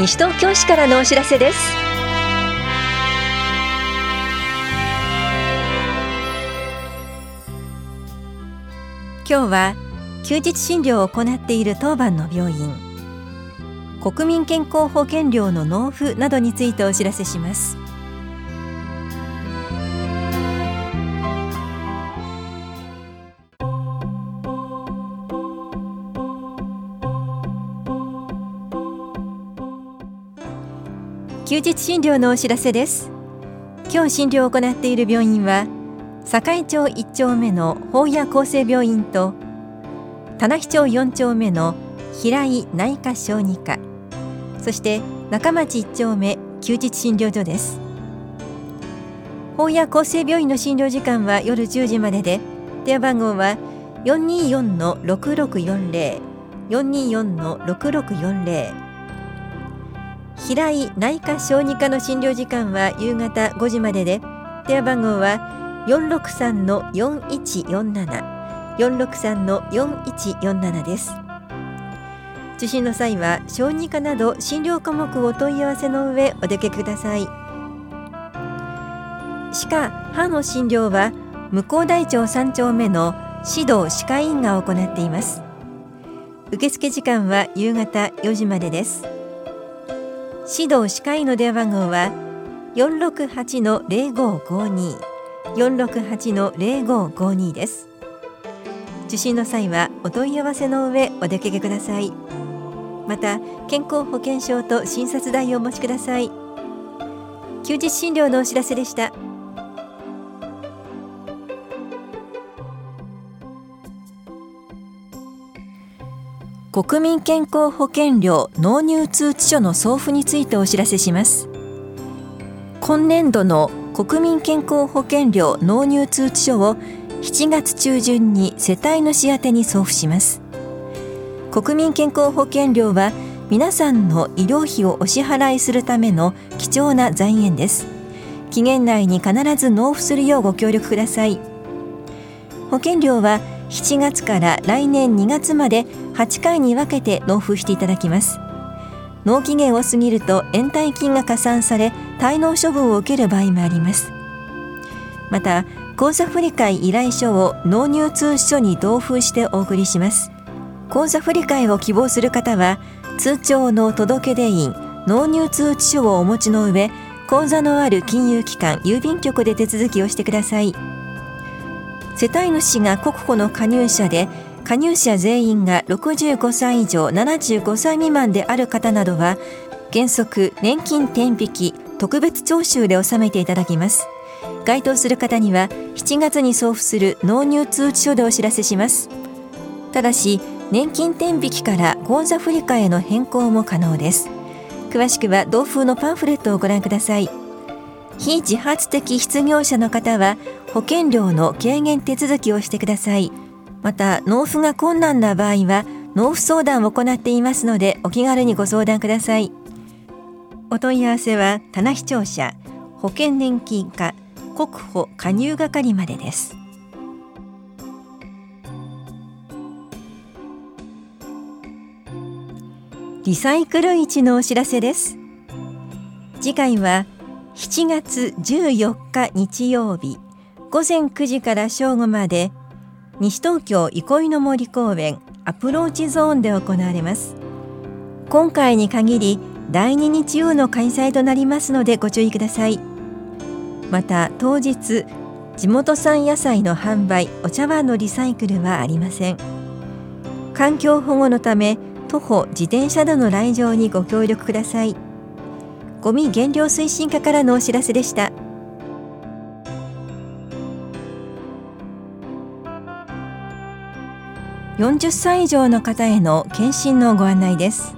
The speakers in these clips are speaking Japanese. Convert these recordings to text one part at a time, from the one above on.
西東京市からのお知らせです。今日は休日診療を行っている当番の病院。国民健康保険料の納付などについてお知らせします。休日診療のお知らせです。今日診療を行っている病院は堺町1丁目の法屋厚生病院と棚比町4丁目の平井内科小児科そして中町1丁目休日診療所です。法屋厚生病院の診療時間は夜10時までで電話番号は424-6640 424-6640平井内科小児科の診療時間は夕方5時までで電話番号は463-4147 463-4147です。受診の際は小児科など診療科目をお問い合わせの上お出かけください。歯科・歯の診療は向こう大町3丁目の指導歯科医院が行っています。受付時間は夕方4時までです。指導歯科医の電話番号は468-0552 468-0552です。受診の際はお問い合わせの上お出かけください。また健康保険証と診察代をお持ちください。休日診療のお知らせでした。国民健康保険料納入通知書の送付についてお知らせします。今年度の国民健康保険料納入通知書を7月中旬に世帯主宛に送付します。国民健康保険料は皆さんの医療費をお支払いするための貴重な財源です。期限内に必ず納付するようご協力ください。保険料は7月から来年2月まで8回に分けて納付していただきます。納期限を過ぎると延滞金が加算され滞納処分を受ける場合もあります。また口座振替依頼書を納入通知書に同封してお送りします。口座振替を希望する方は通帳の届出印納入通知書をお持ちの上口座のある金融機関郵便局で手続きをしてください。世帯主が国庫の加入者で加入者全員が65歳以上75歳未満である方などは原則年金天引き特別徴収で納めていただきます。該当する方には7月に送付する納入通知書でお知らせします。ただし年金天引きから口座振替への変更も可能です。詳しくは同封のパンフレットをご覧ください。非自発的失業者の方は保険料の軽減手続きをしてください。また納付が困難な場合は納付相談を行っていますのでお気軽にご相談ください。お問い合わせは棚視聴者保険年金課国保加入係までです。リサイクル市のお知らせです。次回は7月14日日曜日。午前9時から正午まで西東京憩いの森公園アプローチゾーンで行われます。今回に限り第2日曜の開催となりますのでご注意ください。また当日地元産野菜の販売お茶碗のリサイクルはありません。環境保護のため徒歩自転車での来場にご協力ください。ゴミ減量推進課からのお知らせでした。40歳以上の方への検診のご案内です。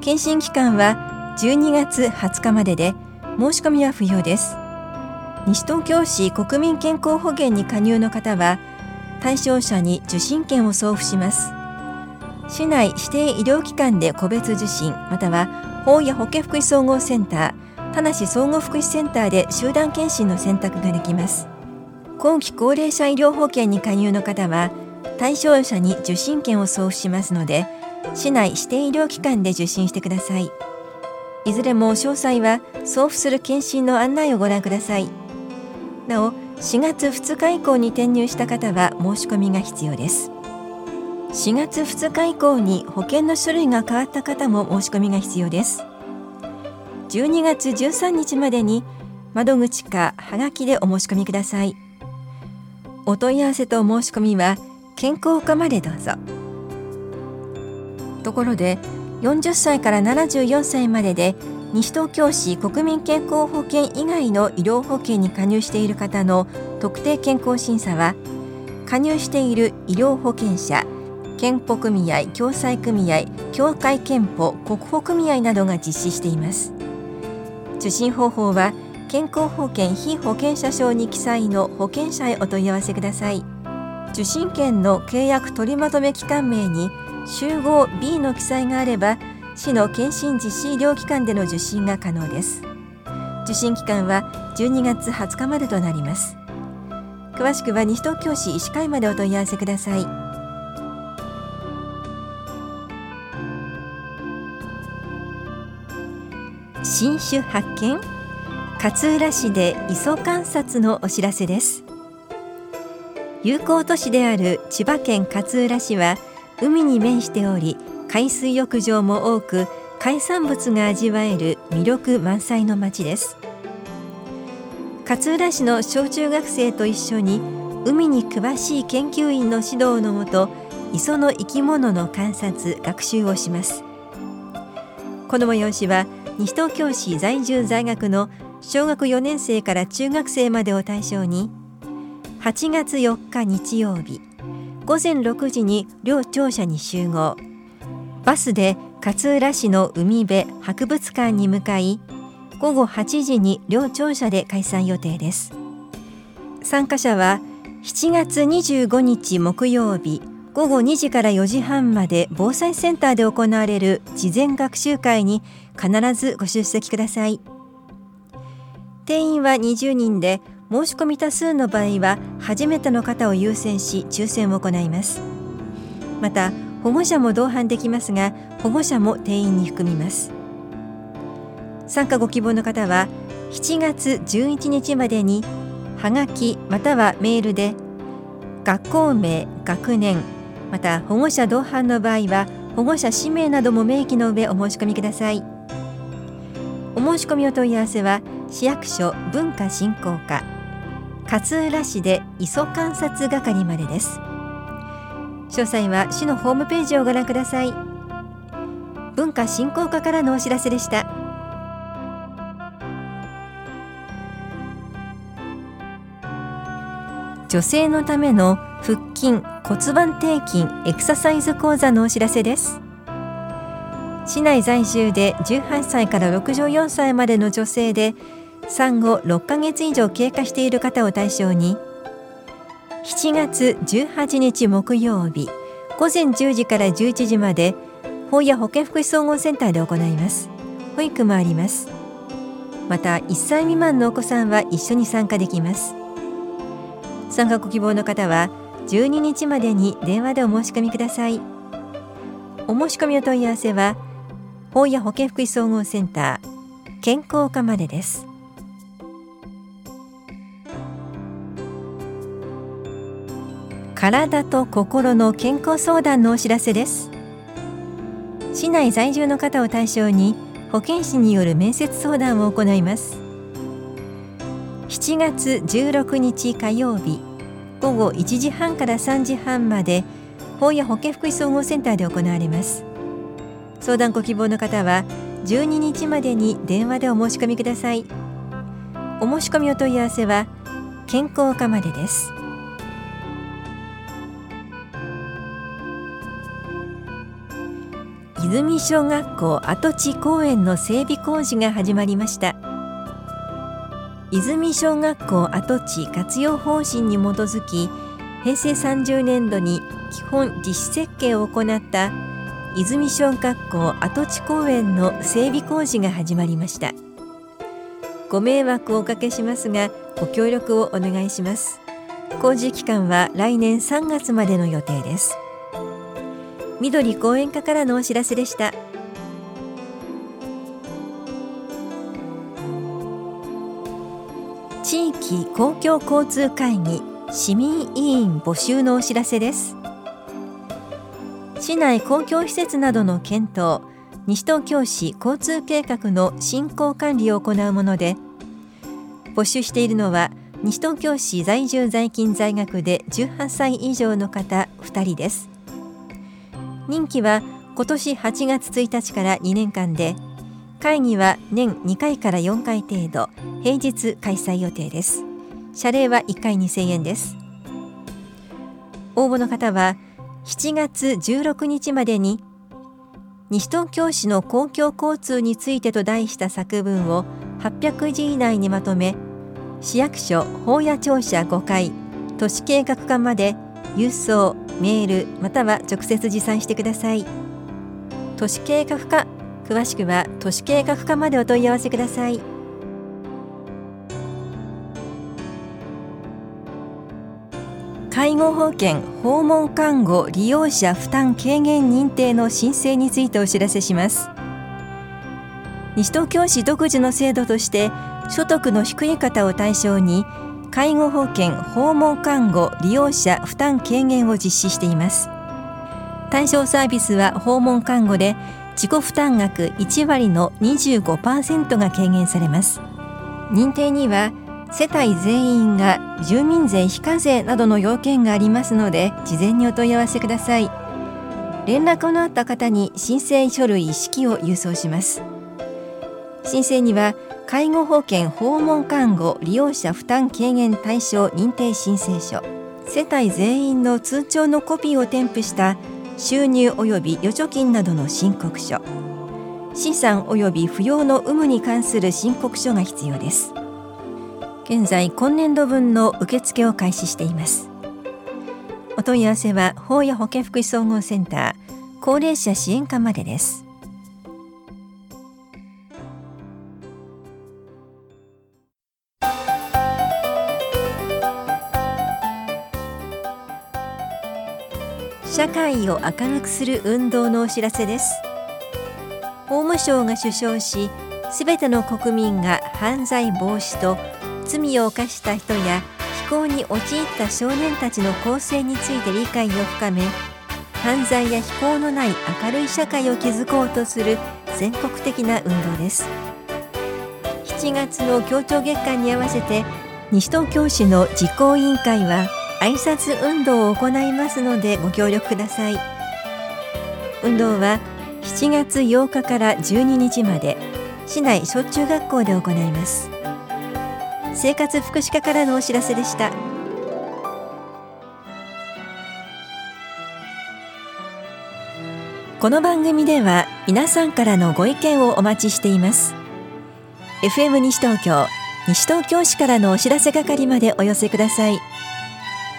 検診期間は12月20日までで申し込みは不要です。西東京市国民健康保険に加入の方は対象者に受診券を送付します。市内指定医療機関で個別受診または法や保健福祉総合センター田梨総合福祉センターで集団検診の選択ができます。後期高齢者医療保険に加入の方は対象者に受診券を送付しますので市内指定医療機関で受診してください。いずれも詳細は送付する検診の案内をご覧ください。なお4月2日以降に転入した方は申し込みが必要です。4月2日以降に保険の種類が変わった方も申し込みが必要です。12月13日までに窓口かはがきでお申し込みください。お問い合わせと申し込みは健康課までどうぞ。ところで40歳から74歳までで西東京市国民健康保険以外の医療保険に加入している方の特定健康審査は加入している医療保険者健保組合共済組合協会憲法国保組合などが実施しています。受診方法は健康保険非保険者証に記載の保険者へお問い合わせください。受診券の契約取りまとめ期間名に集合 B の記載があれば市の検診実施医療機関での受診が可能です。受診期間は12月20日までとなります。詳しくは西東京市医師会までお問い合わせください。新種発見勝浦市で磯観察のお知らせです。友好都市である千葉県勝浦市は海に面しており海水浴場も多く海産物が味わえる魅力満載の町です。勝浦市の小中学生と一緒に海に詳しい研究員の指導のもと磯の生き物の観察学習をします。この催しは西東京市在住在学の小学4年生から中学生までを対象に8月4日日曜日。午前6時に両庁舎に集合。バスで勝浦市の海辺博物館に向かい午後8時に両庁舎で開催予定です。参加者は7月25日木曜日午後2時から4時半まで防災センターで行われる事前学習会に必ずご出席ください。定員は20人で申し込み多数の場合は初めての方を優先し抽選を行います。また保護者も同伴できますが保護者も定員に含みます。参加ご希望の方は7月11日までにはがきまたはメールで学校名学年また保護者同伴の場合は保護者氏名なども明記の上お申し込みください。お申し込みお問い合わせは市役所文化振興課。勝浦市で磯観察係までです。詳細は市のホームページをご覧ください。文化振興課からのお知らせでした。女性のための腹筋骨盤底筋エクササイズ講座のお知らせです。市内在住で18歳から64歳までの女性で産後6ヶ月以上経過している方を対象に7月18日木曜日午前10時から11時まで法や保健福祉総合センターで行います。保育もあります。また1歳未満のお子さんは一緒に参加できます。参加ご希望の方は12日までに電話でお申し込みください。お申し込みお問い合わせは法や保健福祉総合センター健康課までです。体と心の健康相談のお知らせです。市内在住の方を対象に保健師による面接相談を行います。7月16日火曜日午後1時半から3時半まで法や保健福祉総合センターで行われます。相談ご希望の方は12日までに電話でお申し込みください。お申し込みお問い合わせは健康課までです。泉小学校跡地公園の整備工事が始まりました。泉小学校跡地活用方針に基づき平成30年度に基本実施設計を行った泉小学校跡地公園の整備工事が始まりました。ご迷惑をおかけしますがご協力をお願いします。工事期間は来年3月までの予定です。緑公園課からのお知らせでした。地域公共交通会議市民委員募集のお知らせです。市内公共施設などの検討西東京市交通計画の進行管理を行うもので募集しているのは西東京市在住在勤在学で18歳以上の方2人です。任期は今年8月1日から2年間で会議は年2回から4回程度平日開催予定です。謝礼は1回2000円です。応募の方は7月16日までに西東京市の公共交通についてと題した作文を800字以内にまとめ市役所法屋庁舎5階都市計画課まで郵送メールまたは直接持参してください。都市計画課詳しくは都市計画課までお問い合わせください。介護保険訪問看護利用者負担軽減認定の申請についてお知らせします。西東京市独自の制度として所得の低い方を対象に介護保険訪問看護利用者負担軽減を実施しています。対象サービスは訪問看護で自己負担額1割の25%が軽減されます。認定には世帯全員が住民税非課税などの要件がありますので事前にお問い合わせください。連絡のあった方に申請書類一式を郵送します。申請には介護保険訪問看護利用者負担軽減対象認定申請書。世帯全員の通帳のコピーを添付した収入及び預貯金などの申告書。資産及び扶養の有無に関する申告書が必要です。現在今年度分の受付を開始しています。お問い合わせは法や保健福祉総合センター高齢者支援課までです。社会を明るくする運動のお知らせです。法務省が主張しすべての国民が犯罪防止と罪を犯した人や非行に陥った少年たちの構成について理解を深め犯罪や非行のない明るい社会を築こうとする全国的な運動です。7月の協調月間に合わせて西東京市の実行委員会は挨拶運動を行いますのでご協力ください。運動は7月8日から12日まで市内小中学校で行います。生活福祉課からのお知らせでした。この番組では皆さんからのご意見をお待ちしています。FM 西東京西東京市からのお知らせ係までお寄せください。